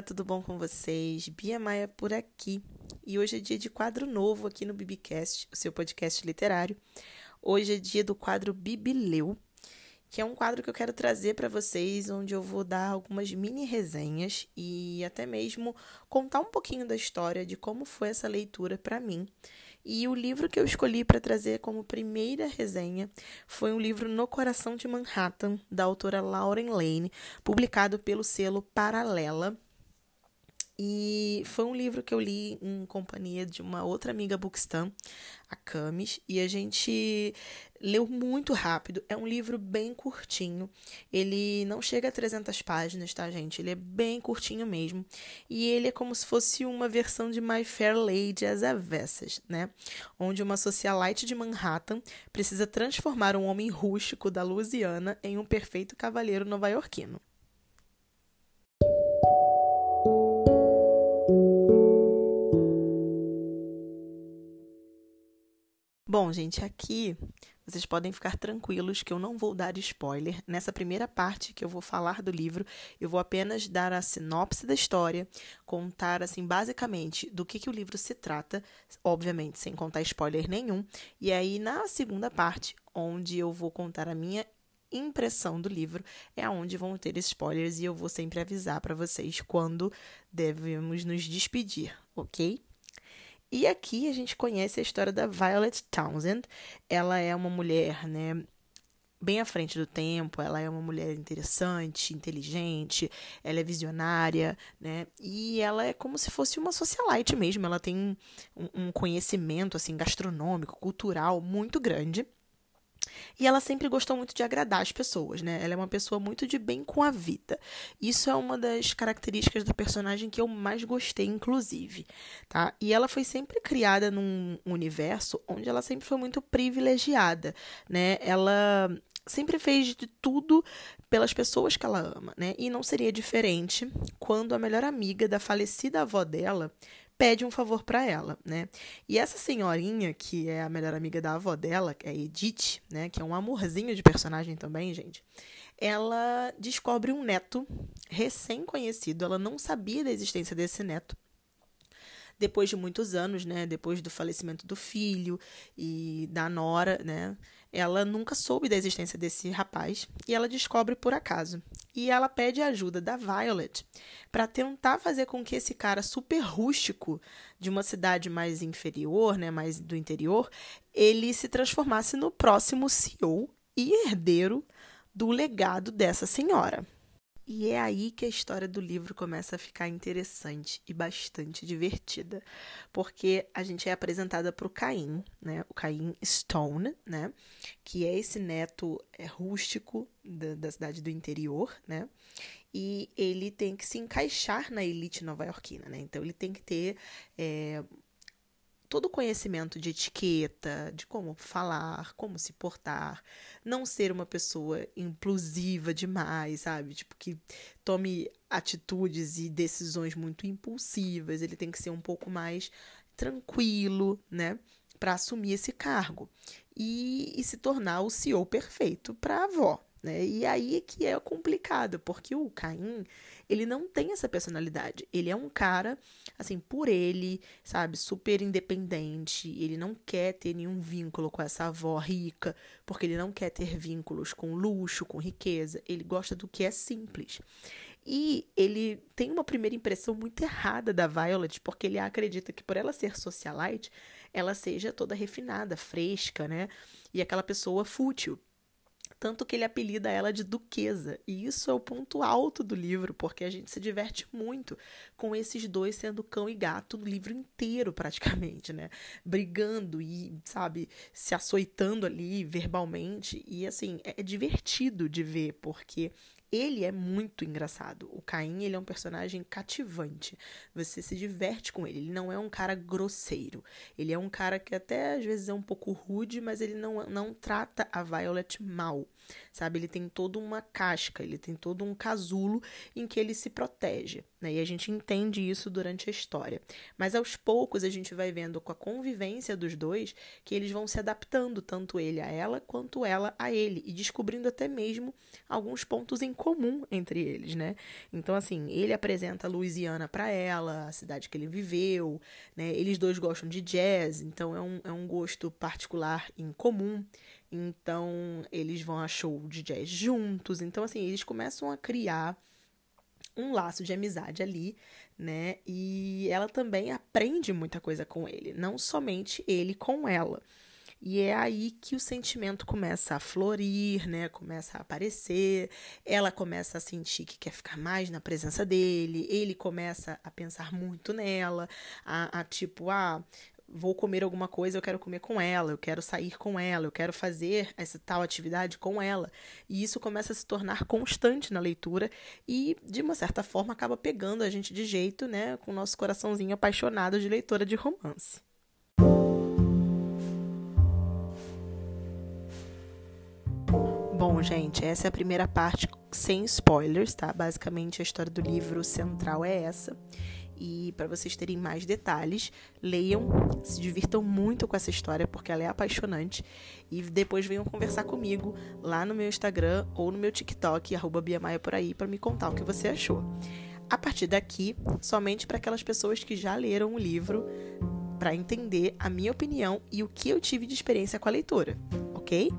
Galera, tudo bom com vocês? Bia Maia por aqui. E hoje é dia de quadro novo aqui no Bibicast, o seu podcast literário. Hoje é dia do quadro Bibileu, que é um quadro que eu quero trazer para vocês, onde eu vou dar algumas mini resenhas e até mesmo contar um pouquinho da história de como foi essa leitura para mim. E o livro que eu escolhi para trazer como primeira resenha foi um livro No Coração de Manhattan, da autora Lauren Lane, publicado pelo selo Paralela, e foi um livro que eu li em companhia de uma outra amiga Bookstam, a Camis, e a gente leu muito rápido. É um livro bem curtinho. Ele não chega a 300 páginas, tá, gente? Ele é bem curtinho mesmo. E ele é como se fosse uma versão de My Fair Lady às avessas, né? Onde uma socialite de Manhattan precisa transformar um homem rústico da Louisiana em um perfeito cavalheiro nova-iorquino. Bom, gente, aqui vocês podem ficar tranquilos que eu não vou dar spoiler. Nessa primeira parte que eu vou falar do livro, eu vou apenas dar a sinopse da história, contar, assim, basicamente do que, que o livro se trata, obviamente sem contar spoiler nenhum. E aí, na segunda parte, onde eu vou contar a minha impressão do livro, é aonde vão ter spoilers e eu vou sempre avisar para vocês quando devemos nos despedir, ok? E aqui a gente conhece a história da Violet Townsend. Ela é uma mulher, né, bem à frente do tempo, ela é uma mulher interessante, inteligente, ela é visionária, né? E ela é como se fosse uma socialite mesmo, ela tem um, um conhecimento assim gastronômico, cultural muito grande. E ela sempre gostou muito de agradar as pessoas, né? Ela é uma pessoa muito de bem com a vida. Isso é uma das características da personagem que eu mais gostei, inclusive, tá? E ela foi sempre criada num universo onde ela sempre foi muito privilegiada, né? Ela sempre fez de tudo pelas pessoas que ela ama, né? E não seria diferente quando a melhor amiga da falecida avó dela pede um favor para ela, né? E essa senhorinha, que é a melhor amiga da avó dela, é Edith, né? Que é um amorzinho de personagem também, gente. Ela descobre um neto recém-conhecido. Ela não sabia da existência desse neto depois de muitos anos, né, depois do falecimento do filho e da nora, né, ela nunca soube da existência desse rapaz e ela descobre por acaso. E ela pede a ajuda da Violet para tentar fazer com que esse cara super rústico de uma cidade mais inferior, né, mais do interior, ele se transformasse no próximo CEO e herdeiro do legado dessa senhora. E é aí que a história do livro começa a ficar interessante e bastante divertida, porque a gente é apresentada para o Caim, né? O Caim Stone, né? Que é esse neto é, rústico da, da cidade do interior, né? E ele tem que se encaixar na elite nova-iorquina, né? Então ele tem que ter é, todo o conhecimento de etiqueta, de como falar, como se portar, não ser uma pessoa implosiva demais, sabe? Tipo, que tome atitudes e decisões muito impulsivas, ele tem que ser um pouco mais tranquilo, né? Para assumir esse cargo e, e se tornar o CEO perfeito para a avó, né? E aí que é complicado, porque o Caim, ele não tem essa personalidade. Ele é um cara, assim, por ele, sabe, super independente. Ele não quer ter nenhum vínculo com essa avó rica, porque ele não quer ter vínculos com luxo, com riqueza. Ele gosta do que é simples. E ele tem uma primeira impressão muito errada da Violet, porque ele acredita que por ela ser socialite, ela seja toda refinada, fresca, né? E aquela pessoa fútil tanto que ele apelida ela de duquesa. E isso é o ponto alto do livro, porque a gente se diverte muito com esses dois sendo cão e gato no livro inteiro, praticamente, né? Brigando e, sabe, se açoitando ali verbalmente. E, assim, é divertido de ver, porque ele é muito engraçado. O Caim, ele é um personagem cativante. Você se diverte com ele. Ele não é um cara grosseiro. Ele é um cara que até às vezes é um pouco rude, mas ele não, não trata a Violet mal. Sabe? Ele tem toda uma casca, ele tem todo um casulo em que ele se protege, né? E a gente entende isso durante a história. Mas aos poucos a gente vai vendo com a convivência dos dois que eles vão se adaptando, tanto ele a ela quanto ela a ele, e descobrindo até mesmo alguns pontos em comum entre eles, né? Então, assim, ele apresenta Louisiana para ela, a cidade que ele viveu, né? Eles dois gostam de jazz, então é um, é um gosto particular em comum. Então, eles vão a show de jazz juntos. Então, assim, eles começam a criar um laço de amizade ali, né? E ela também aprende muita coisa com ele, não somente ele com ela. E é aí que o sentimento começa a florir, né? Começa a aparecer. Ela começa a sentir que quer ficar mais na presença dele. Ele começa a pensar muito nela, a, a tipo, ah, vou comer alguma coisa, eu quero comer com ela, eu quero sair com ela, eu quero fazer essa tal atividade com ela. E isso começa a se tornar constante na leitura e, de uma certa forma, acaba pegando a gente de jeito, né, com o nosso coraçãozinho apaixonado de leitora de romance. Bom, gente, essa é a primeira parte sem spoilers, tá? Basicamente, a história do livro central é essa. E para vocês terem mais detalhes, leiam, se divirtam muito com essa história, porque ela é apaixonante. E depois venham conversar comigo lá no meu Instagram ou no meu TikTok, arroba Biamaia por aí, para me contar o que você achou. A partir daqui, somente para aquelas pessoas que já leram o livro, para entender a minha opinião e o que eu tive de experiência com a leitura, ok?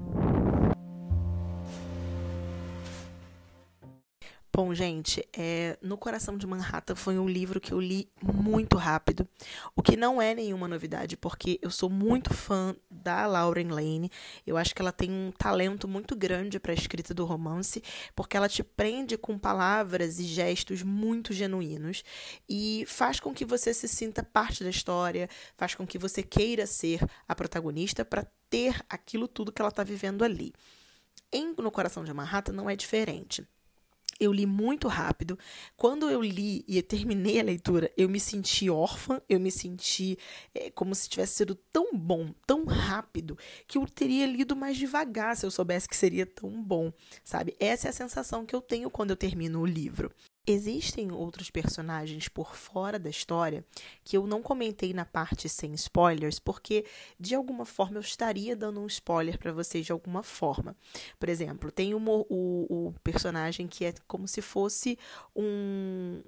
Bom, gente, é, No Coração de Manhattan foi um livro que eu li muito rápido, o que não é nenhuma novidade, porque eu sou muito fã da Lauren Lane. Eu acho que ela tem um talento muito grande para a escrita do romance, porque ela te prende com palavras e gestos muito genuínos e faz com que você se sinta parte da história, faz com que você queira ser a protagonista para ter aquilo tudo que ela está vivendo ali. Em No Coração de Manhattan não é diferente eu li muito rápido. Quando eu li e terminei a leitura, eu me senti órfã, eu me senti é, como se tivesse sido tão bom, tão rápido, que eu teria lido mais devagar se eu soubesse que seria tão bom, sabe? Essa é a sensação que eu tenho quando eu termino o livro. Existem outros personagens por fora da história que eu não comentei na parte sem spoilers, porque de alguma forma eu estaria dando um spoiler para vocês de alguma forma. Por exemplo, tem o, o, o personagem que é como se fosse um,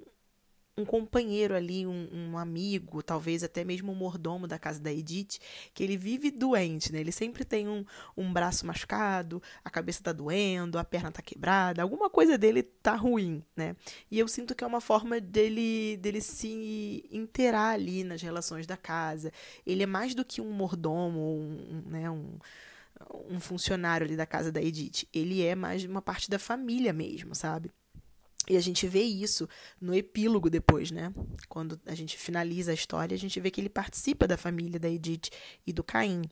um companheiro ali, um, um, amigo, talvez até mesmo um mordomo da casa da Edith, que ele vive doente, né? Ele sempre tem um, um braço machucado, a cabeça tá doendo, a perna tá quebrada, alguma coisa dele tá ruim, né? E eu sinto que é uma forma dele, dele se inteirar ali nas relações da casa. Ele é mais do que um mordomo, um, né? Um, um funcionário ali da casa da Edith. Ele é mais uma parte da família mesmo, sabe? E a gente vê isso no epílogo depois, né? Quando a gente finaliza a história, a gente vê que ele participa da família da Edith e do Caim.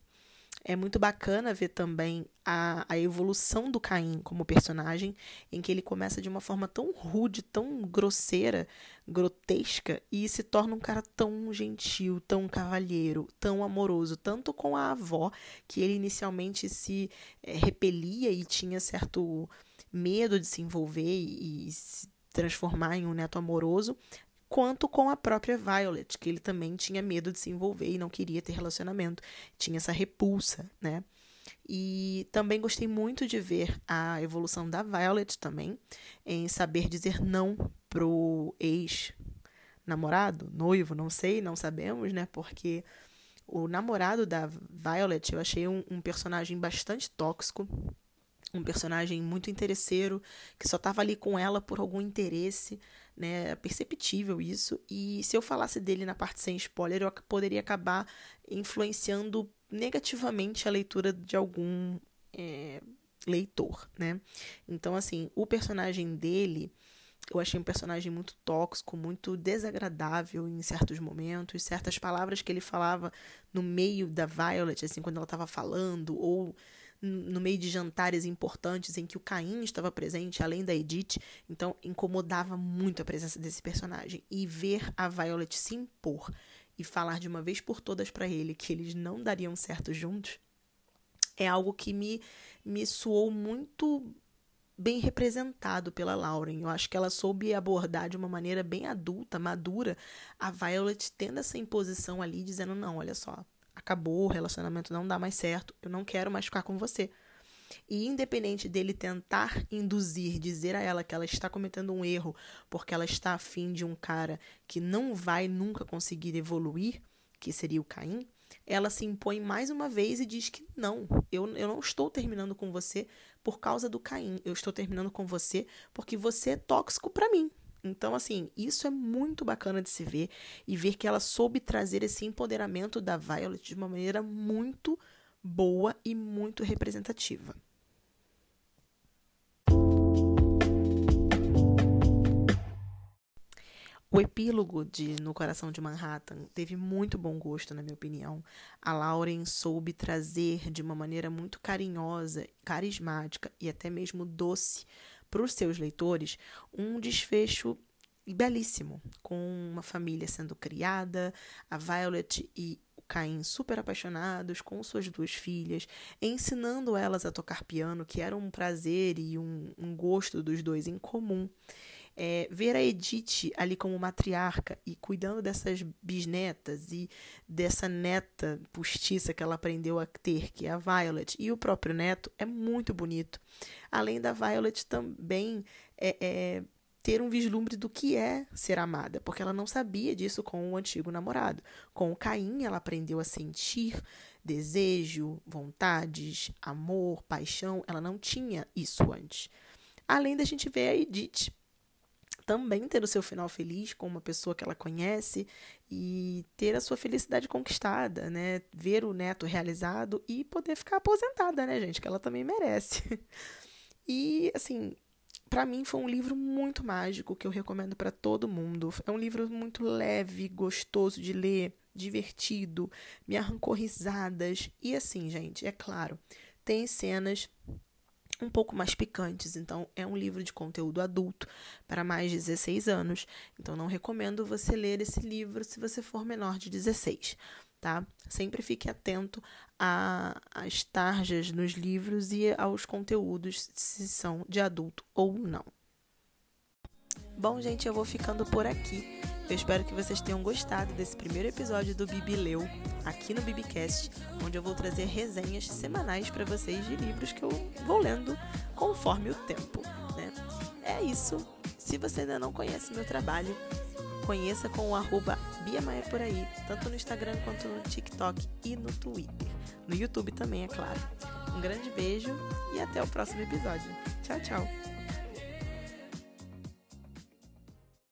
É muito bacana ver também a, a evolução do Caim como personagem, em que ele começa de uma forma tão rude, tão grosseira, grotesca, e se torna um cara tão gentil, tão cavalheiro, tão amoroso, tanto com a avó, que ele inicialmente se é, repelia e tinha certo medo de se envolver e, e se transformar em um neto amoroso, quanto com a própria Violet, que ele também tinha medo de se envolver e não queria ter relacionamento, tinha essa repulsa, né? E também gostei muito de ver a evolução da Violet também, em saber dizer não pro ex namorado, noivo, não sei, não sabemos, né? Porque o namorado da Violet eu achei um, um personagem bastante tóxico, um personagem muito interesseiro, que só estava ali com ela por algum interesse, né? É perceptível isso. E se eu falasse dele na parte sem spoiler, eu poderia acabar influenciando negativamente a leitura de algum é, leitor, né? Então, assim, o personagem dele eu achei um personagem muito tóxico, muito desagradável em certos momentos, certas palavras que ele falava no meio da Violet, assim, quando ela estava falando, ou no meio de jantares importantes em que o Caim estava presente, além da Edith, então incomodava muito a presença desse personagem. E ver a Violet se impor e falar de uma vez por todas para ele que eles não dariam certo juntos é algo que me me soou muito bem representado pela Lauren. Eu acho que ela soube abordar de uma maneira bem adulta, madura, a Violet tendo essa imposição ali, dizendo: não, olha só, acabou, o relacionamento não dá mais certo, eu não quero mais ficar com você. E independente dele tentar induzir, dizer a ela que ela está cometendo um erro porque ela está afim de um cara que não vai nunca conseguir evoluir, que seria o Caim, ela se impõe mais uma vez e diz que não, eu, eu não estou terminando com você por causa do Caim, eu estou terminando com você porque você é tóxico para mim. Então, assim, isso é muito bacana de se ver e ver que ela soube trazer esse empoderamento da Violet de uma maneira muito boa e muito representativa. O epílogo de No Coração de Manhattan teve muito bom gosto, na minha opinião. A Lauren soube trazer de uma maneira muito carinhosa, carismática e até mesmo doce para os seus leitores um desfecho belíssimo, com uma família sendo criada, a Violet e Caim super apaixonados com suas duas filhas, ensinando elas a tocar piano, que era um prazer e um, um gosto dos dois em comum. É, ver a Edith ali como matriarca e cuidando dessas bisnetas e dessa neta postiça que ela aprendeu a ter, que é a Violet, e o próprio neto, é muito bonito. Além da Violet também é, é ter um vislumbre do que é ser amada, porque ela não sabia disso com o antigo namorado. Com o Caim, ela aprendeu a sentir desejo, vontades, amor, paixão. Ela não tinha isso antes. Além da gente ver a Edith também ter o seu final feliz com uma pessoa que ela conhece e ter a sua felicidade conquistada, né? Ver o neto realizado e poder ficar aposentada, né, gente? Que ela também merece. E, assim, para mim foi um livro muito mágico que eu recomendo para todo mundo. É um livro muito leve, gostoso de ler, divertido, me arrancou risadas e assim, gente, é claro, tem cenas um pouco mais picantes, então é um livro de conteúdo adulto para mais de 16 anos. Então não recomendo você ler esse livro se você for menor de 16 tá? Sempre fique atento às tarjas nos livros e aos conteúdos, se são de adulto ou não. Bom, gente, eu vou ficando por aqui. Eu espero que vocês tenham gostado desse primeiro episódio do Bibi Leu, aqui no Bibicast, onde eu vou trazer resenhas semanais para vocês de livros que eu vou lendo conforme o tempo, né? É isso. Se você ainda não conhece meu trabalho, Conheça com o arroba Biamaia por aí, tanto no Instagram quanto no TikTok e no Twitter. No YouTube também, é claro. Um grande beijo e até o próximo episódio. Tchau, tchau!